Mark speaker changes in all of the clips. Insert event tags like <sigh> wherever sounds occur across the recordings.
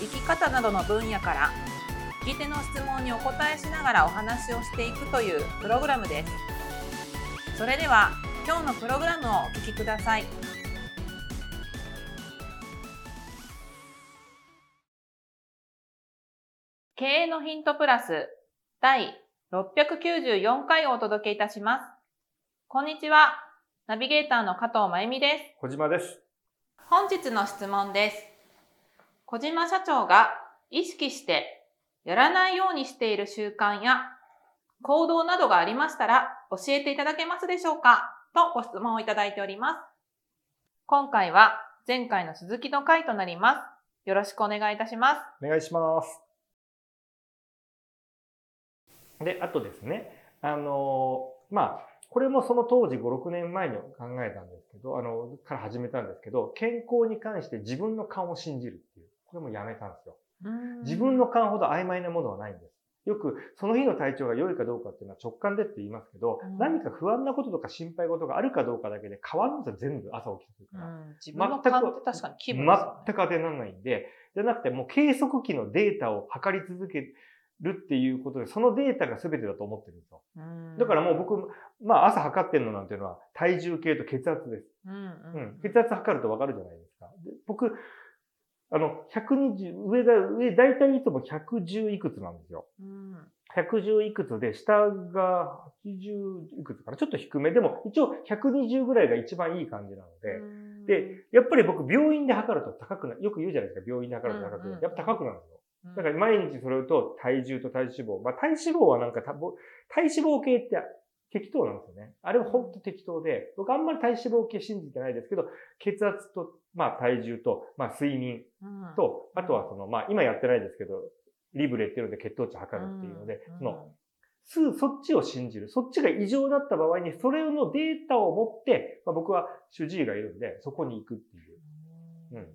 Speaker 1: 生き方などの分野から聞き手の質問にお答えしながらお話をしていくというプログラムです。それでは今日のプログラムをお聞きください。経営のヒントプラス第694回をお届けいたします。こんにちは。ナビゲーターの加藤真由美です。
Speaker 2: 小島です。
Speaker 1: 本日の質問です。小島社長が意識してやらないようにしている習慣や行動などがありましたら教えていただけますでしょうか？とご質問をいただいております。今回は前回の続きの回となります。よろしくお願いいたします。
Speaker 2: お願いします。で、あとですね、あの、まあ、これもその当時5、6年前に考えたんですけど、あの、から始めたんですけど、健康に関して自分の勘を信じる、これもやめたんですよ。自分の勘ほど曖昧なものはないんです。よく、その日の体調が良いかどうかっていうのは直感でって言いますけど、
Speaker 1: うん
Speaker 2: 何か不安なこととか心配事があるかどうかだけで変わるんですよ、全部朝起きてくるから。
Speaker 1: うん自分の勘って確かに気分ね。
Speaker 2: 全く当てにならないんで、じゃなくてもう計測器のデータを測り続けるっていうことで、そのデータが全てだと思ってるんですよ。
Speaker 1: うん
Speaker 2: だからもう僕、まあ朝測ってるのなんていうのは体重計と血圧です。
Speaker 1: うん
Speaker 2: う
Speaker 1: うん
Speaker 2: ん。血圧測るとわかるじゃないですか。で僕、あの、120、上が、上、だいたいいつも110いくつなんですよ。
Speaker 1: うん
Speaker 2: 110いくつで、下が80いくつかな。ちょっと低め。でも、一応120ぐらいが一番いい感じなので、で、やっぱり僕、病院で測ると高くなる。よく言うじゃないですか。病院で測ると高くなる。
Speaker 1: うんうん
Speaker 2: やっぱ高くなるんですよ。
Speaker 1: うん
Speaker 2: だから毎日それと体重と体脂肪。まあ体脂肪はなんか体脂肪計って適当なんですよね。あれは本当適当で、僕あんまり体脂肪計信じてないですけど、血圧と、まあ体重と、まあ睡眠
Speaker 1: うん
Speaker 2: と、あとはその、まあ今やってないですけど、リブレっていうので血糖値測るっていうので、
Speaker 1: うん
Speaker 2: その、すそっちを信じる。そっちが異常だった場合に、それのデータを持って、まあ、僕は主治医がいるんで、そこに行くっていう。うん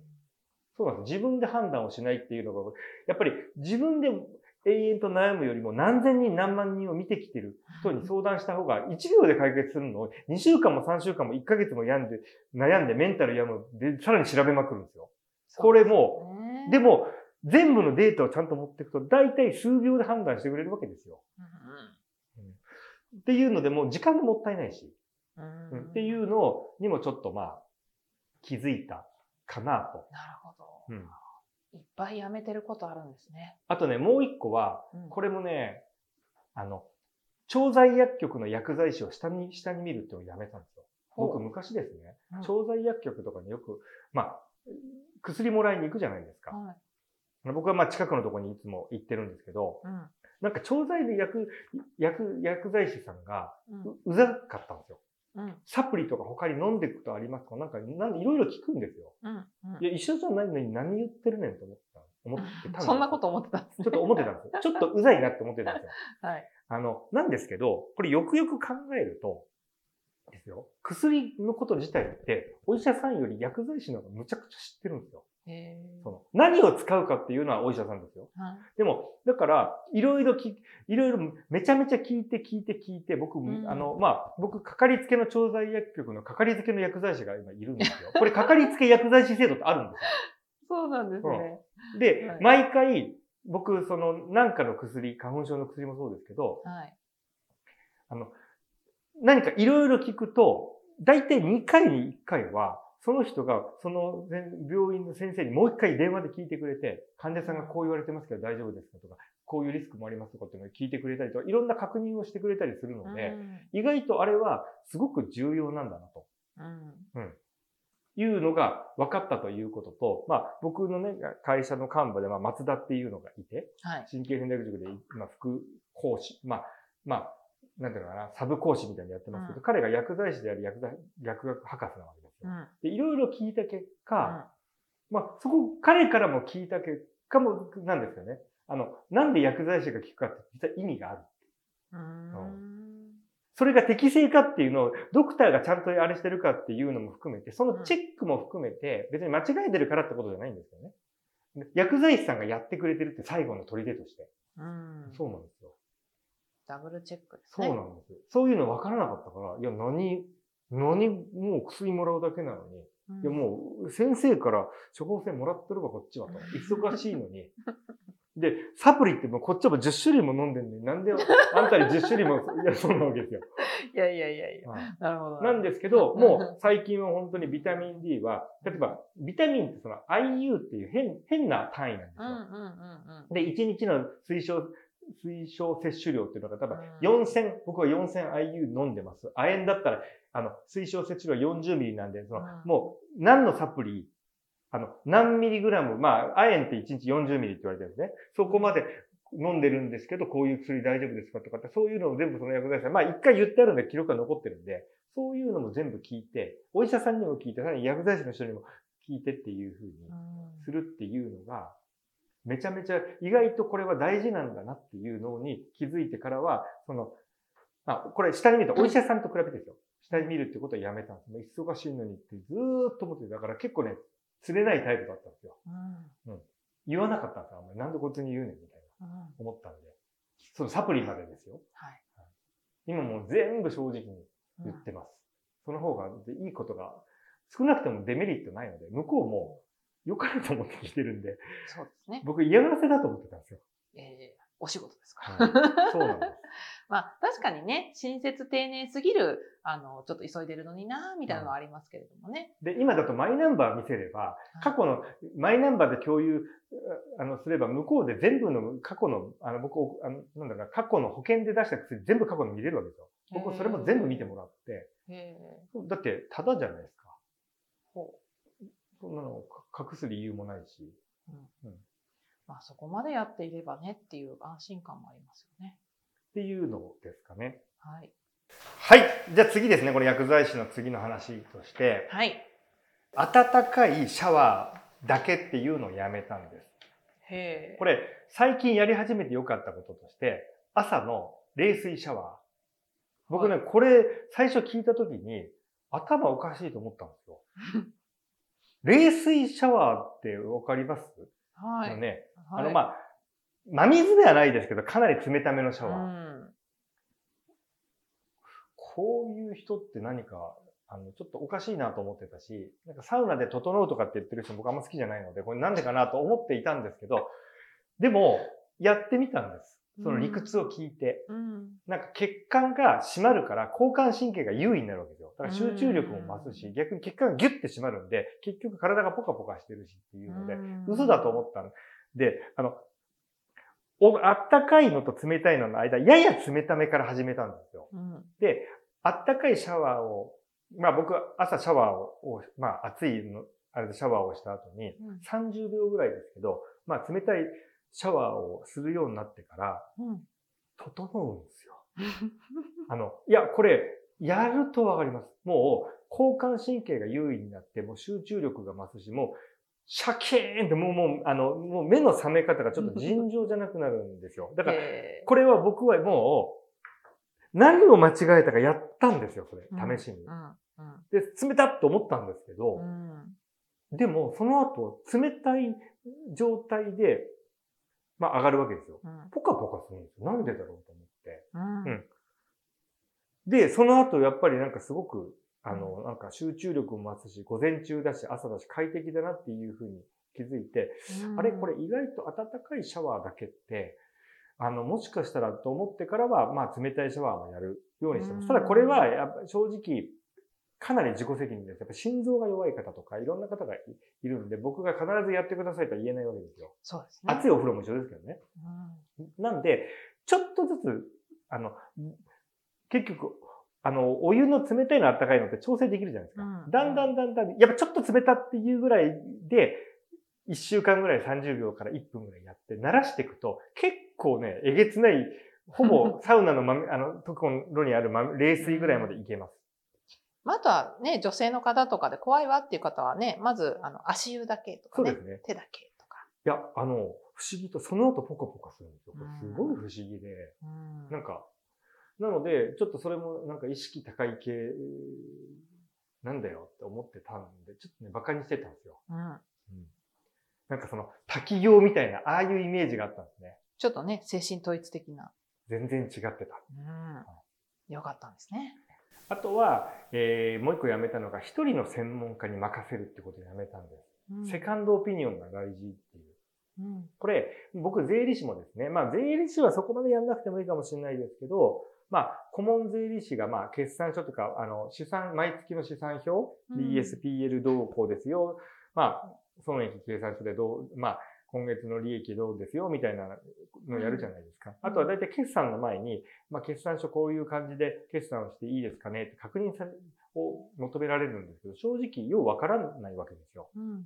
Speaker 2: そうなんです。自分で判断をしないっていうのが、やっぱり自分で永遠と悩むよりも何千人何万人を見てきてる人に相談した方が1秒で解決するのを2週間も3週間も1ヶ月も病んで、悩んでメンタル病む。で、さらに調べまくるんですよ。これも、
Speaker 1: う
Speaker 2: でも、全部のデータをちゃんと持っていくと、大体数秒で判断してくれるわけですよ。っていうので、もう時間がもったいないし、っていうのにもちょっとまあ、気づいたかなと。
Speaker 1: なるほど。
Speaker 2: うん
Speaker 1: いっぱいやめてることあるんですね。
Speaker 2: あとね、もう一個は、
Speaker 1: うん
Speaker 2: これもね、あの、調剤薬局の薬剤師を下に、下に見るっていうのをやめたんですよ。僕昔ですね、
Speaker 1: うん
Speaker 2: 調剤薬局とかによく、まあ、薬もらいに行くじゃないですか。
Speaker 1: はい
Speaker 2: 僕はまあ近くのところにいつも行ってるんですけど、
Speaker 1: うん
Speaker 2: なんか調剤で薬、薬、薬剤師さんが
Speaker 1: う
Speaker 2: ざかったんですよ。
Speaker 1: うん
Speaker 2: サプリとか他に飲んでいくことありますか？なんか、なんいろいろ聞くんですよ。
Speaker 1: うんうん
Speaker 2: いや、一緒じゃないのに何言ってるねんと思ってた。思ってた
Speaker 1: そんなこと思ってたんですね。
Speaker 2: ちょっと思ってたんですよ。<laughs> ちょっとうざいなって思ってたんですよ。
Speaker 1: はい。
Speaker 2: あの、なんですけど、これよくよく考えると、ですよ。薬のこと自体って、お医者さんより薬剤師の方がむちゃくちゃ知ってるんですよ。
Speaker 1: へ
Speaker 2: その何を使うかっていうのはお医者さんですよ。
Speaker 1: ーはい
Speaker 2: でも、だから、いろいろき、いろいろめちゃめちゃ聞いて聞いて聞いて、僕、
Speaker 1: ん
Speaker 2: あの、まあ、僕、かかりつけの調剤薬局のかかりつけの薬剤師が今いるんですよ。これ、かかりつけ薬剤師制度ってあるんですよ。<laughs>
Speaker 1: そうなんですね。
Speaker 2: で、
Speaker 1: はい
Speaker 2: 毎回、僕、その、なんかの薬、花粉症の薬もそうですけど、
Speaker 1: はい。
Speaker 2: 何かいろいろ聞くと、だいたい2回に1回は、その人が、その病院の先生にもう1回電話で聞いてくれて、患者さんがこう言われてますけど大丈夫ですか？とか、こういうリスクもありますとかっていうのを聞いてくれたりとか、いろんな確認をしてくれたりするので、意外とあれはすごく重要なんだなと。
Speaker 1: うん。
Speaker 2: いうのが分かったということと、まあ僕のね、会社の幹部でまあ松田っていうのがいて、
Speaker 1: はい。
Speaker 2: 神経戦略塾で今副講師、まあ、まあ、なんていうのかな、サブ講師みたいにやってますけど、
Speaker 1: うん。
Speaker 2: 彼が薬剤師であり薬剤薬学博士なわけですで、いろいろ聞いた結果、まあ、そこ、彼からも聞いた結果も、なんですよね。あの、なんで薬剤師が効くかって実は意味がある。
Speaker 1: うーん。
Speaker 2: それが適正かっていうのを、ドクターがちゃんとあれしてるかっていうのも含めて、そのチェックも含めて、別に間違えてるからってことじゃないんですよね。薬剤師さんがやってくれてるって最後の砦として。
Speaker 1: うん。
Speaker 2: そうなんですよ。
Speaker 1: ダブルチェックです
Speaker 2: そう
Speaker 1: ね。
Speaker 2: なんですよ。そういうの分からなかったから、いや、何、何、もう薬もらうだけなのに、
Speaker 1: うん
Speaker 2: いやもう先生から処方箋もらってるわ、こっちはと。<laughs> 忙しいのに。で、サプリってもうこっちはもう10種類も飲んでんのに、なんであ <laughs> んたに10種類も、いや、そうなわけですよ。
Speaker 1: いやいやいやいや。
Speaker 2: はい
Speaker 1: なるほど。
Speaker 2: なんですけど、<laughs> もう最近は本当にビタミン D は、例えばビタミンってその IU っていう変変な単位なんですよ。
Speaker 1: うんうんうんうん。
Speaker 2: で、1日の推奨、推奨摂取量っていうのが多分
Speaker 1: うん
Speaker 2: 4000、僕は 4000IU 飲んでます。亜鉛だったら、あの、推奨摂取量40ミリなんで、その、
Speaker 1: うん。
Speaker 2: もう何のサプリ、あの、何ミリグラム、まあ、亜鉛って1日40ミリって言われてるんですね。そこまで飲んでるんですけど、こういう薬大丈夫ですかとかって、そういうのを全部その薬剤師さん、まあ一回言ってあるんで記録が残ってるんで、そういうのも全部聞いて、お医者さんにも聞いて、さらに薬剤師の人にも聞いてっていうふうに
Speaker 1: うん。
Speaker 2: するっていうのが、めちゃめちゃ意外とこれは大事なんだなっていうのに気づいてからは、その、あ、これ下に見るとお医者さんと比べてですよ。下に見るってことはやめたんです。忙しいのにってずーっと思ってて、だから結構ね、釣れないタイプだったんですよ。
Speaker 1: うん
Speaker 2: 言わなかったんですよ。あんまりなんでこいつに言うねんみたいな
Speaker 1: うん
Speaker 2: 思ったんで。そのサプリまでですよ。
Speaker 1: はい。
Speaker 2: 今もう全部正直に言ってます。その方がいいことが少なくてもデメリットないので、向こうも良かれと思って聞いてるんで、
Speaker 1: そうですね。
Speaker 2: 僕嫌がらせだと思ってたんですよ。
Speaker 1: ええお仕事ですか
Speaker 2: は
Speaker 1: ら。
Speaker 2: そうなんです。
Speaker 1: まあ、確かにね、親切丁寧すぎる、あの、ちょっと急いでるのにな、みたいなのはありますけれどもね。
Speaker 2: で、今だとマイナンバー見せれば、過去のマイナンバーで共有、あの、すれば向こうで全部の過去の、あの、僕、あの、なんだろうな、過去の保険で出した薬全部過去の見れるわけですよ。僕それも全部見てもらって。だって、ただじゃないですか。
Speaker 1: ほ
Speaker 2: そんなのか隠す理由もないし。
Speaker 1: う。うん
Speaker 2: うん
Speaker 1: まあ、そこまでやっていればねっていう安心感もありますよね。
Speaker 2: っていうのですかね。
Speaker 1: はい。
Speaker 2: はい。じゃあ次ですね。この薬剤師の次の話として、
Speaker 1: はい。
Speaker 2: 温かいシャワーだけっていうのをやめたんです。
Speaker 1: へえ。
Speaker 2: これ、最近やり始めてよかったこととして、朝の冷水シャワー。僕ね、これ、最初聞いたときに、頭おかしいと思ったんですよ。<laughs> 冷水シャワーってわかります、
Speaker 1: はい。
Speaker 2: あのね、
Speaker 1: はい、
Speaker 2: あの、まあ、真水ではないですけど、かなり冷ためのシャワー。
Speaker 1: うん。
Speaker 2: こういう人って何か、あの、ちょっとおかしいなと思ってたし、なんかサウナで整うとかって言ってる人僕あんま好きじゃないので、これなんでかなと思っていたんですけど、でも、やってみたんです。その理屈を聞いて。
Speaker 1: うん。
Speaker 2: なんか血管が締まるから交感神経が優位になるわけですよ。だから集中力も増すし、逆に血管がギュッて締まるんで、結局体がポカポカしてるしっていうので、嘘だと思ったんで、あの、おあったかいのと冷たいのの間、やや冷ためから始めたんですよ。
Speaker 1: うん。
Speaker 2: で、あったかいシャワーを、まあ僕、朝シャワーを、まあ暑いの、あれでシャワーをした後に、
Speaker 1: うん
Speaker 2: 30秒ぐらいですけど、まあ冷たいシャワーをするようになってから、
Speaker 1: うん。
Speaker 2: 整うんですよ。<laughs> あの、いや、これ、やるとわかります。もう、交感神経が優位になって、もう集中力が増すし、もう、シャキーンって、もう、もう、あの、もう目の覚め方がちょっと <laughs> 尋常じゃなくなるんですよ。だから、
Speaker 1: へ
Speaker 2: これは僕はもう、何を間違えたかやったんですよ、それ。
Speaker 1: うん
Speaker 2: 試しに。で、冷たっと思ったんですけど、
Speaker 1: うん。
Speaker 2: でも、その後、冷たい状態で、まあ上がるわけですよ。
Speaker 1: うん。
Speaker 2: ポカポカするんですよ。なんでだろうと思って。
Speaker 1: うん。
Speaker 2: うんで、その後、やっぱりなんかすごく、あの、なんか集中力も増すし、午前中だし、朝だし、快適だなっていうふうに気づいて、あれこれ意外と暖かいシャワーだけって、あの、もしかしたらと思ってからは、まあ冷たいシャワーもやるようにしてます。
Speaker 1: うん
Speaker 2: ただこれは、やっぱ正直、かなり自己責任です。やっぱ心臓が弱い方とか、いろんな方がいいるんで、僕が必ずやってくださいとは言えないわけですよ。
Speaker 1: そうですね。
Speaker 2: 熱いお風呂も一緒ですけどね。
Speaker 1: うん
Speaker 2: なんで、ちょっとずつ、あの、結局、あの、お湯の冷たいの温かいのって調整できるじゃないですか。
Speaker 1: うん
Speaker 2: だんだんだんだん、やっぱちょっと冷たっていうぐらいで、1週間ぐらい30秒から1分ぐらいやって、慣らしていくと、結構ね、えげつない、ほぼ <laughs> サウナのま、あの、ところにあるま冷水ぐらいまでいけます。
Speaker 1: まあ、あとはね、女性の方とかで怖いわっていう方はね、まず、あの、足湯だけとかね、
Speaker 2: そうですね。
Speaker 1: 手だけとか。
Speaker 2: いや、あの、不思議とその後ポカポカするんですよ。これすごい不思議で。
Speaker 1: うん
Speaker 2: なんか、なので、ちょっとそれもなんか意識高い系なんだよって思ってたんで、ちょっとね、馬鹿にしてたんですよ。
Speaker 1: うん
Speaker 2: うん。なんかその、滝行みたいな、ああいうイメージがあったんですね。
Speaker 1: ちょっとね、精神統一的な。
Speaker 2: 全然違ってた。
Speaker 1: うん。よかったんですね。
Speaker 2: あとは、えーもう一個やめたのが、一人の専門家に任せるってことをやめたんです。
Speaker 1: うん
Speaker 2: セカンドオピニオンが大事っていう。
Speaker 1: うん。
Speaker 2: これ、僕、税理士もですね、まあ、税理士はそこまでやんなくてもいいかもしれないですけど、まあ、顧問税理士が、まあ、決算書とか、あの、資産、毎月の資産表、
Speaker 1: うん。
Speaker 2: BSPL どうこうですよ、まあ、損益計算書でどう、まあ、今月の利益どうですよ、みたいなのをやるじゃないですか。あとは大体決算の前に、まあ、決算書こういう感じで決算をしていいですかねって確認され、を求められるんですけど、正直、ようわからないわけですよ。
Speaker 1: うん。うん。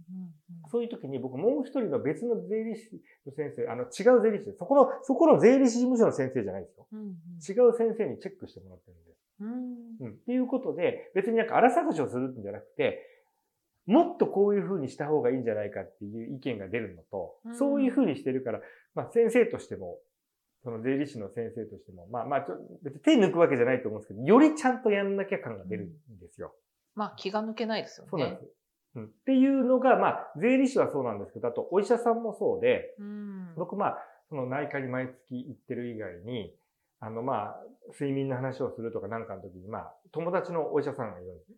Speaker 2: そういう時に僕もう一人の別の税理士の先生、あの違う税理士。そこの、そこの税理士事務所の先生じゃないですよ。
Speaker 1: うん。
Speaker 2: 違う先生にチェックしてもらってるんです。
Speaker 1: うん。
Speaker 2: うん。っていうことで、別になんか荒探しをするんじゃなくて、もっとこういう風にした方がいいんじゃないかっていう意見が出るのと、
Speaker 1: うん
Speaker 2: そういう風にしてるから、まあ先生としても、その税理士の先生としても、まあまあちょ、別に手抜くわけじゃないと思うんですけど、よりちゃんとやんなきゃ感が出るんですよ。
Speaker 1: まあ、気が抜けないですよね。
Speaker 2: そうなんです。うん、っていうのが、まあ、税理士はそうなんですけど、あと、お医者さんもそうで、
Speaker 1: うん。
Speaker 2: 僕、まあ、その内科に毎月行ってる以外に、あの、まあ、睡眠の話をするとかなんかの時に、まあ、友達のお医者さんがいるんですね。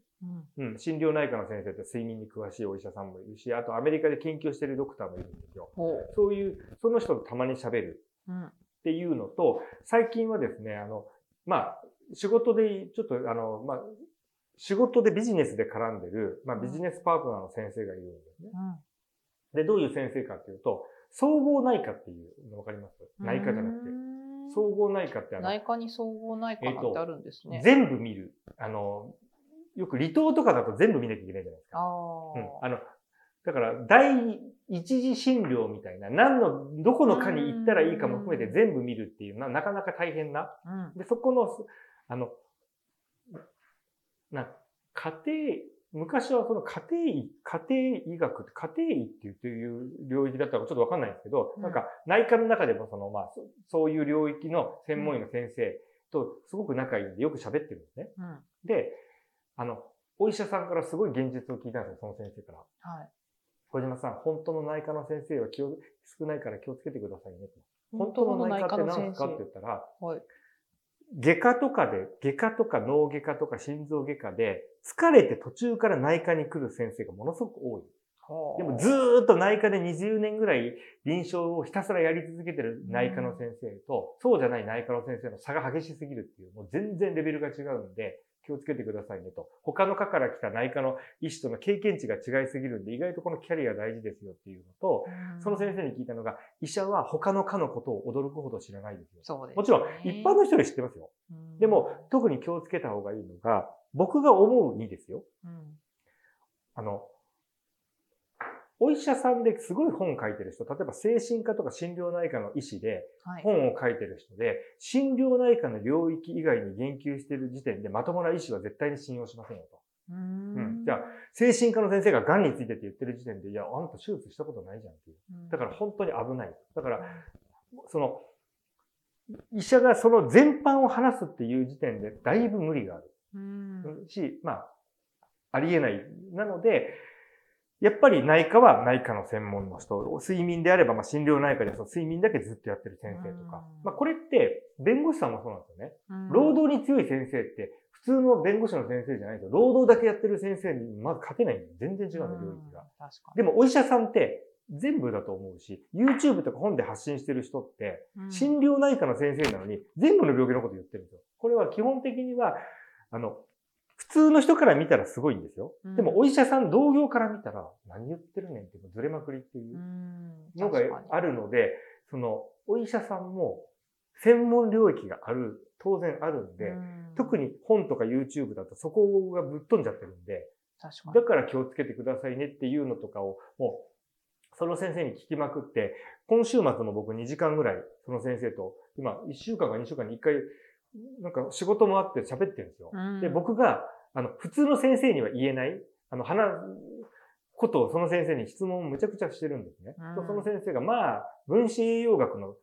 Speaker 1: うん。
Speaker 2: うん、診療内科の先生って睡眠に詳しいお医者さんもいるし、あとアメリカで研究してるドクターもいるんですよ。
Speaker 1: ほう。
Speaker 2: そういう、その人とたまに喋る
Speaker 1: うん。
Speaker 2: っていうのと、最近はですね、あの、まあ、仕事で、ちょっとあの、まあ、仕事でビジネスで絡んでる、まあ、ビジネスパートナーの先生がいるんですね。で、どういう先生かっていうと、総合内科っていうのわかります？
Speaker 1: うん。
Speaker 2: 内科じゃなくて。
Speaker 1: て
Speaker 2: 総合内科ってあの、
Speaker 1: 内科に総合内科なんてあるんですね。
Speaker 2: 全部見る。あの、よく離島とかだと全部見なきゃいけないじゃないですか。
Speaker 1: あ
Speaker 2: うん。
Speaker 1: あ。
Speaker 2: あの、だから、第一次診療みたいな、何の、どこの科に行ったらいいかも含めて全部見るっていうな、なかなか大変な。
Speaker 1: うん。
Speaker 2: で、そこの、あの、な、家庭、昔はその家庭医、家庭医学家庭医って言っていう領域だったかちょっとわかんないんですけど、
Speaker 1: うん
Speaker 2: なんか内科の中でもその、まあ、そそういう領域の専門医の先生とすごく仲いいんでよく喋ってるんですね。
Speaker 1: うん。
Speaker 2: で、あの、お医者さんからすごい現実を聞いたんですよ、その先生から。
Speaker 1: はい。
Speaker 2: 小島さん、本当の内科の先生は気を、少ないから気をつけてくださいねと。本
Speaker 1: 本当
Speaker 2: 当の
Speaker 1: の内科
Speaker 2: って何ですかって言。ったら、
Speaker 1: はい。
Speaker 2: 外科とかで、外科とか脳外科とか心臓外科で、疲れて途中から内科に来る先生がものすごく多い。でもずーっと内科で20年ぐらい臨床をひたすらやり続けてる内科の先生と、そうじゃない内科の先生の差が激しすぎるっていう、もう全然レベルが違うんで、気をつけてくださいねと。他の科から来た内科の医師との経験値が違いすぎるんで、意外とこのキャリア大事ですよっていうのと、その先生に聞いたのが、医者は他の科のことを驚くほど知らないですよ。
Speaker 1: す、
Speaker 2: もちろん、一般の人より知ってますよ。
Speaker 1: うん
Speaker 2: でも、、特に気をつけた方がいいのが、僕が思うにですよ。
Speaker 1: うん
Speaker 2: あの、お医者さんですごい本書いてる人、例えば精神科とか心療内科の医師で
Speaker 1: はい。
Speaker 2: 本を書いてる人で、心療内科の領域以外に言及してる時点でまともな医師は絶対に信用しませんよと。
Speaker 1: う
Speaker 2: うんじゃあ精神科の先生が癌についてって言ってる時点で、いや、あんた手術したことないじゃんっていう。
Speaker 1: うん
Speaker 2: だから本当に危ない。だから、その、医者がその全般を話すっていう時点でだいぶ無理がある。
Speaker 1: うん
Speaker 2: し、まあ、ありえない。なので、やっぱり内科は内科の専門の人、睡眠であれば、まあ、診療内科でその睡眠だけずっとやってる先生とか
Speaker 1: うん。
Speaker 2: まあ、これって、弁護士さんもそうなんですよね。
Speaker 1: うん
Speaker 2: 労働に強い先生って、普通の弁護士の先生じゃないと、労働だけやってる先生にまず勝てないんです全然違うんだよ、領域が。でも、お医者さんって、全部だと思うし、YouTube とか本で発信してる人って、
Speaker 1: に。
Speaker 2: 診療内科の先生なのに、全部の病気のこと言ってるんですよ。これは基本的には、あの、普通の人から見たらすごいんですよ。
Speaker 1: うん。
Speaker 2: でも、お医者さん同業から見たら、何言ってるねんって、ずれまくりっていう
Speaker 1: うん。
Speaker 2: のがあるので、その、お医者さんも、専門領域がある、当然あるんで、
Speaker 1: うん。
Speaker 2: 特に本とか YouTube だとそこがぶっ飛んじゃってるんで、
Speaker 1: 確かに。
Speaker 2: だから気をつけてくださいねっていうのとかを、もう、その先生に聞きまくって、今週末も僕2時間ぐらい、その先生と、今、1週間か2週間に1回、なんか仕事もあって喋ってるんですよ。
Speaker 1: うん。
Speaker 2: で、僕が、あの、普通の先生には言えない、あの、話、ことをその先生に質問をむちゃくちゃしてるんですね。
Speaker 1: うん
Speaker 2: その先生が、まあ、分子栄養学の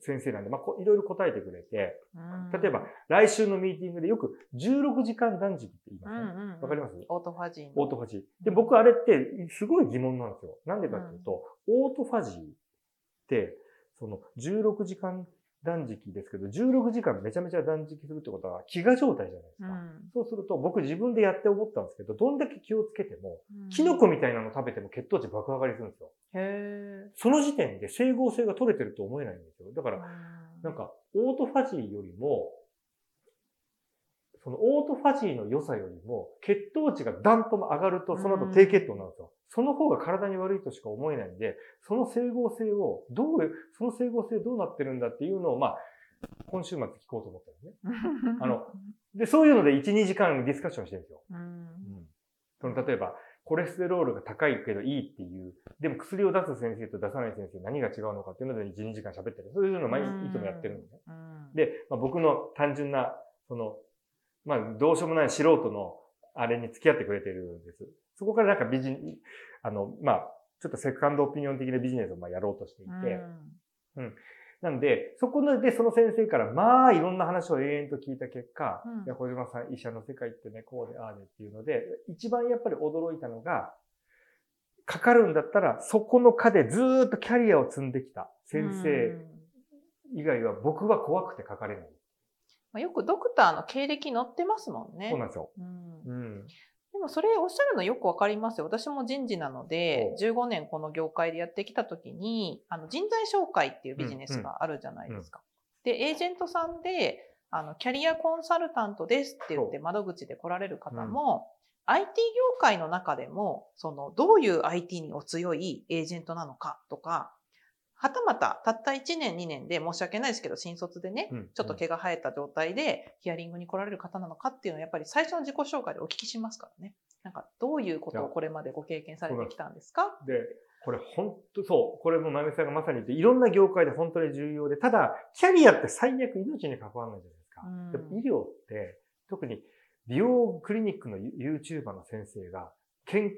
Speaker 2: 先生なんで、まあ、こいろいろ答えてくれて、
Speaker 1: うん
Speaker 2: 例えば、来週のミーティングでよく16時間断食って言いま
Speaker 1: うん
Speaker 2: すね。
Speaker 1: うん
Speaker 2: わかります？
Speaker 1: オートファジーの
Speaker 2: オートファジー。で、僕あれってすごい疑問なんですよ。なんでかっていうと、オートファジーって、その16時間断食ですけど、16時間めちゃめちゃ断食するってことは飢餓状態じゃないですか。
Speaker 1: うん
Speaker 2: そうすると僕自分でやって思ったんですけど、どんだけ気をつけても、
Speaker 1: うん
Speaker 2: キノコみたいなの食べても血糖値爆上がりするんですよ。
Speaker 1: へ
Speaker 2: その時点で整合性が取れてると思えないんですよ。だか
Speaker 1: ー
Speaker 2: ら、なんか、オートファジーよりも、そのオートファジーの良さよりも、血糖値がダンと上がると、その後低血糖なんですよ。その方が体に悪いとしか思えないんで、その整合性を、どう、その整合性どうなってるんだっていうのを、まあ、今週末聞こうと思ったんですね。<laughs> あの、で、そういうので1、2時間ディスカッションしてるんですよ。
Speaker 1: うん
Speaker 2: うんその例えば、コレステロールが高いけどいいっていう、でも薬を出す先生と出さない先生何が違うのかっていうので1、2時間喋ってる。そういうのを毎
Speaker 1: うん
Speaker 2: 日いつもやってるんでね。
Speaker 1: うん
Speaker 2: で、まあ、僕の単純な、その、まあ、どうしようもない素人のあれに付き合ってくれてるんです。そこからなんかビジあの、まあ、ちょっとセカンドオピニオン的なビジネスをまあやろうとしていて、なんで、そこでその先生からまあいろんな話を永遠と聞いた結果、
Speaker 1: うん。
Speaker 2: いや、小島さん医者の世界ってね、こうでああでっていうので、一番やっぱり驚いたのが、かかるんだったら、そこの科でずーっとキャリアを積んできた先生
Speaker 1: うん。
Speaker 2: 以外は僕は怖くてかかれない。
Speaker 1: まあよくドクターの経歴載ってますもんね。
Speaker 2: そうなんですよ。
Speaker 1: うん
Speaker 2: うん。
Speaker 1: でもそれおっしゃるのよくわかりますよ。私も人事なので、15年この業界でやってきたときに、あの人材紹介っていうビジネスがあるじゃないですか。で、エージェントさんで、あの、キャリアコンサルタントですって言って窓口で来られる方も、IT 業界の中でも、その、どういう IT にお強いエージェントなのかとか、はたまた、たった1年2年で申し訳ないですけど、新卒でね、
Speaker 2: うん
Speaker 1: ちょっと毛が生えた状態でヒアリングに来られる方なのかっていうのはやっぱり最初の自己紹介でお聞きしますからね。なんかどういうことをこれまでご経験されてきたんですか？
Speaker 2: で、これ本当そう、これもまゆみさんがまさに言って、いろんな業界で本当に重要で、ただ、キャリアって最悪命に関わらないじゃないですか。医療って、特に美容クリニックの YouTuber の先生が、健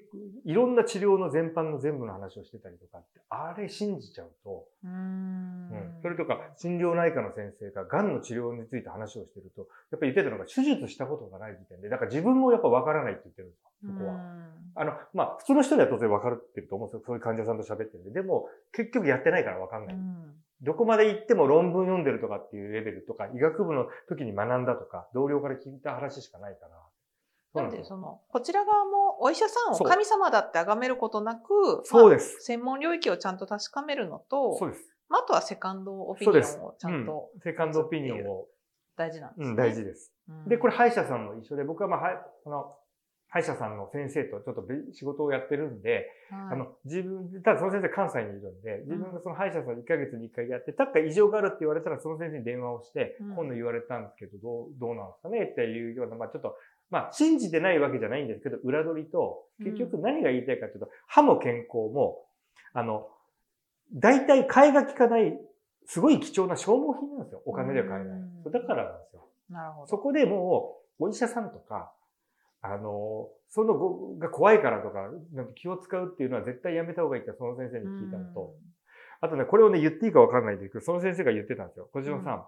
Speaker 2: いろんな治療の全般の全部の話をしてたりとかって、あれ信じちゃうと、
Speaker 1: うーん
Speaker 2: うんそれとか、心療内科の先生が癌の治療について話をしてると、やっぱり言ってたのが手術したことがない時点で、だから自分もやっぱ分からないって言ってるんですよ、そこは。あの、まあ、普通の人では当然分かってると思うんですよ。そういう患者さんと喋ってるんで。でも、結局やってないから分かんない。
Speaker 1: うん
Speaker 2: どこまで行っても論文読んでるとかっていうレベルとか、医学部の時に学んだとか、同僚から聞いた話しかないから。
Speaker 1: なん
Speaker 2: で
Speaker 1: その、こちら側もお医者さんを神様だって崇めることなく、まあ
Speaker 2: そうです。
Speaker 1: 専門領域をちゃんと確かめるのと、
Speaker 2: そうです。
Speaker 1: まあ、あとはセカンドオピニオンをちゃんと
Speaker 2: セカンドオピニオンを、
Speaker 1: 大事なんですね。
Speaker 2: うん、大事です。
Speaker 1: うん
Speaker 2: で、これ歯医者さんも一緒で、僕はまあ、はい、この、歯医者さんの先生とちょっと別仕事をやってるんで、
Speaker 1: はい
Speaker 2: あの、自分、ただその先生関西にいるんで、自分がその歯医者さん1ヶ月に1回やって、たか異常があるって言われたら、その先生に電話をして、
Speaker 1: うん
Speaker 2: 今度言われたんですけど、どう、どうなんですかねっていうような、まあちょっと、まあ信じてないわけじゃないんですけど、裏取りと、結局何が言いたいかというと、歯も健康も、あの、大体買いが利かない、すごい貴重な消耗品なんですよ。お金では買えないだからなんですよ。
Speaker 1: なるほど。
Speaker 2: そこでもう、お医者さんとか、あの、その後が怖いからとか、なんか気を使うっていうのは絶対やめた方がいいってその先生に聞いたのと、あとね、これをね、言っていいかわかんないんですけど、その先生が言ってたんですよ。小島さん、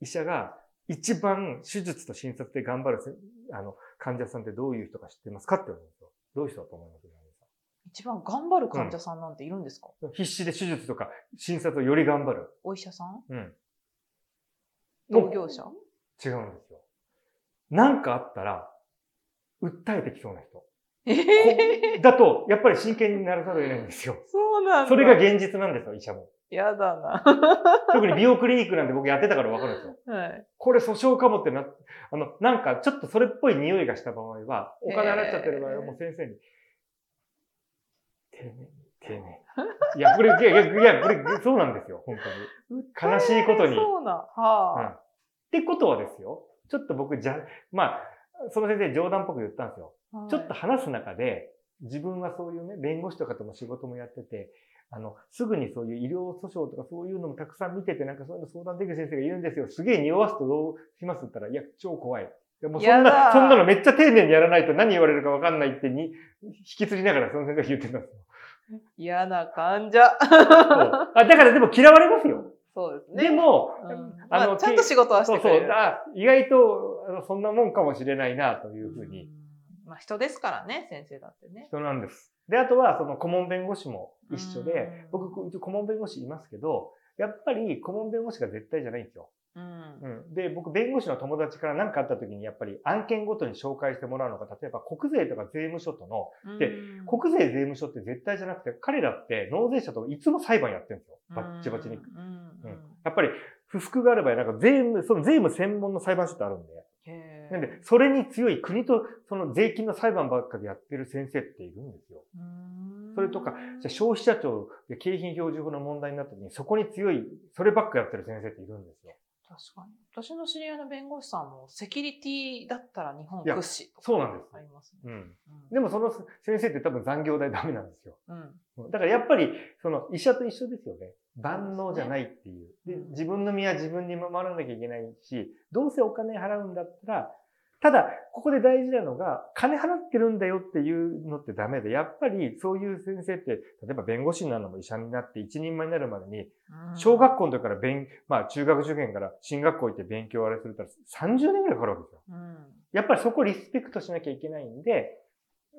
Speaker 2: 医者が一番手術と診察で頑張るせあの患者さんってどういう人か知ってますかって言われるんですよ。どういう人だと思います
Speaker 1: 一番頑張る患者さんなんているんですか、
Speaker 2: 必死で手術とか診察をより頑張る。
Speaker 1: お医者さん？
Speaker 2: うん。
Speaker 1: 同業者
Speaker 2: 違うんですよ。なんかあったら、訴えてきそうな人。
Speaker 1: え
Speaker 2: こだと、やっぱり真剣にならざるを得ないんですよ。
Speaker 1: そうなんだ。
Speaker 2: それが現実なんですよ、医者も。
Speaker 1: やだな。<laughs>
Speaker 2: 特に美容クリニックなんて僕やってたからわかるんですよ。<laughs>
Speaker 1: はい。
Speaker 2: これ訴訟かもってな、あの、なんかちょっとそれっぽい匂いがした場合は、お金払っちゃってる場合はもう先生に、丁寧に、丁寧に。いや、これ、いや、いや、いやこれ、そうなんですよ、本当に。悲しいことに
Speaker 1: そうな。
Speaker 2: うん
Speaker 1: はあ。
Speaker 2: ってことはですよ、ちょっと僕じゃ、まあ、その先生冗談っぽく言ったんですよ。
Speaker 1: はい
Speaker 2: ちょっと話す中で、自分はそういうね、弁護士とかとも仕事もやってて、あの、すぐにそういう医療訴訟とかそういうのもたくさん見てて、なんかそういうの相談できる先生がいるんですよ。すげえ匂わすとどうしますって言ったら、いや、超怖い。やもうそんな、そんなのめっちゃ丁寧にやらないと何言われるか分かんないってに、引きずりながらその先生が言ってたんですよ。
Speaker 1: 嫌な患者。
Speaker 2: そうあだからでも嫌われますよ。
Speaker 1: そうですね。
Speaker 2: でも、
Speaker 1: うん
Speaker 2: あの
Speaker 1: まあ、ちゃんと仕事はし
Speaker 2: そうそう
Speaker 1: てくれる。
Speaker 2: あ意外とあのそんなもんかもしれないなというふうに
Speaker 1: んまあ、人ですからね、先生だってね。
Speaker 2: 人なんです。で、あとはその顧問弁護士も一緒で、
Speaker 1: うん
Speaker 2: 僕一応顧問弁護士いますけど、やっぱり顧問弁護士が絶対じゃないんですよ。
Speaker 1: うん。
Speaker 2: うん、で、僕弁護士の友達から何かあった時にやっぱり案件ごとに紹介してもらうのが、例えば国税とか税務署との、で
Speaker 1: うん
Speaker 2: 国税税務署って絶対じゃなくて、彼らって納税者といつも裁判やってるんですよ。バッチバチに。
Speaker 1: うん
Speaker 2: うんやっぱり不服がある場合、なんか税務、その税務専門の裁判所ってあるんで、なんで、それに強い国とその税金の裁判ばっかでやってる先生っているんですよ。
Speaker 1: うん
Speaker 2: それとか、じゃあ消費者庁で景品表示法の問題になった時に、そこに強い、そればっかやってる先生っているんですよ。
Speaker 1: 確かに。私の知り合いの弁護士さんも、セキュリティだったら日本屈指とか
Speaker 2: そうなんです
Speaker 1: ありますね。
Speaker 2: うん。
Speaker 1: うん
Speaker 2: でもその先生って多分残業代ダメなんですよ。
Speaker 1: うん。
Speaker 2: だからやっぱり、その医者と一緒ですよね。万能じゃないっていう。で
Speaker 1: うん
Speaker 2: 自分の身は自分に守らなきゃいけないし、どうせお金払うんだったら、ただ、ここで大事なのが、金払ってるんだよっていうのってダメで、やっぱりそういう先生って、例えば弁護士になるのも医者になって一人前になるまでに、小学校の時から勉、まあ中学受験から進学校行って勉強あれすると30年ぐらいかかるわけですよ。
Speaker 1: うん。
Speaker 2: やっぱりそこリスペクトしなきゃいけないんで、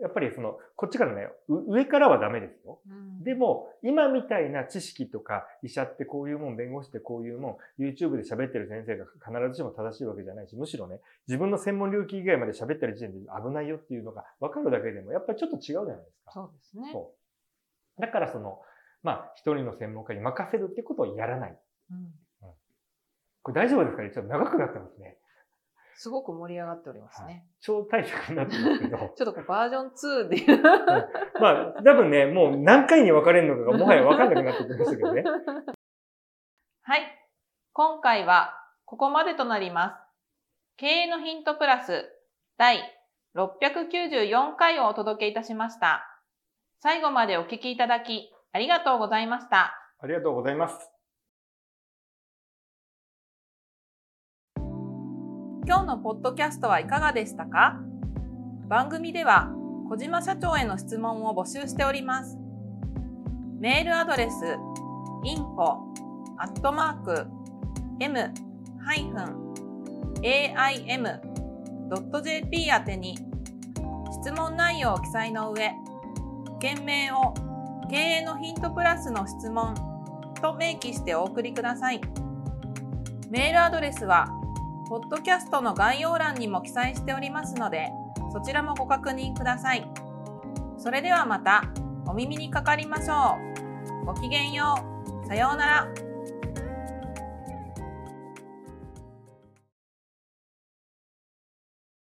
Speaker 2: やっぱりその、こっちからね、う上からはダメですよ。
Speaker 1: うん
Speaker 2: でも、今みたいな知識とか、医者ってこういうもん、弁護士ってこういうもん、YouTube で喋ってる先生が必ずしも正しいわけじゃないし、むしろね、自分の専門領域以外まで喋ってる時点で危ないよっていうのが分かるだけでも、やっぱりちょっと違うじゃないですか。
Speaker 1: そうですね。
Speaker 2: そう。だからその、まあ、一人の専門家に任せるってことをやらない。
Speaker 1: うん
Speaker 2: これ大丈夫ですかね？ちょっと長くなってますね。
Speaker 1: すごく盛り上がっておりますね。
Speaker 2: 超大作になってますけど。<laughs>
Speaker 1: ちょっとこうバージョン2でいう。
Speaker 2: まあ、多分ね、もう何回に分かれるのかがもはや分かんなくなってきましたけどね。<laughs>
Speaker 1: はい。今回はここまでとなります。経営のヒントプラス第694回をお届けいたしました。最後までお聞きいただきありがとうございました。
Speaker 2: ありがとうございます。
Speaker 1: 今日のポッドキャストはいかがでしたか？番組では小島社長への質問を募集しております。メールアドレス info アットマーク m-aim.jp 宛てに質問内容を記載の上、件名を経営のヒントプラスの質問と明記してお送りください。メールアドレスはポッドキャストの概要欄にも記載しておりますので、そちらもご確認ください。それではまたお耳にかかりましょう。ごきげんよう。さようなら。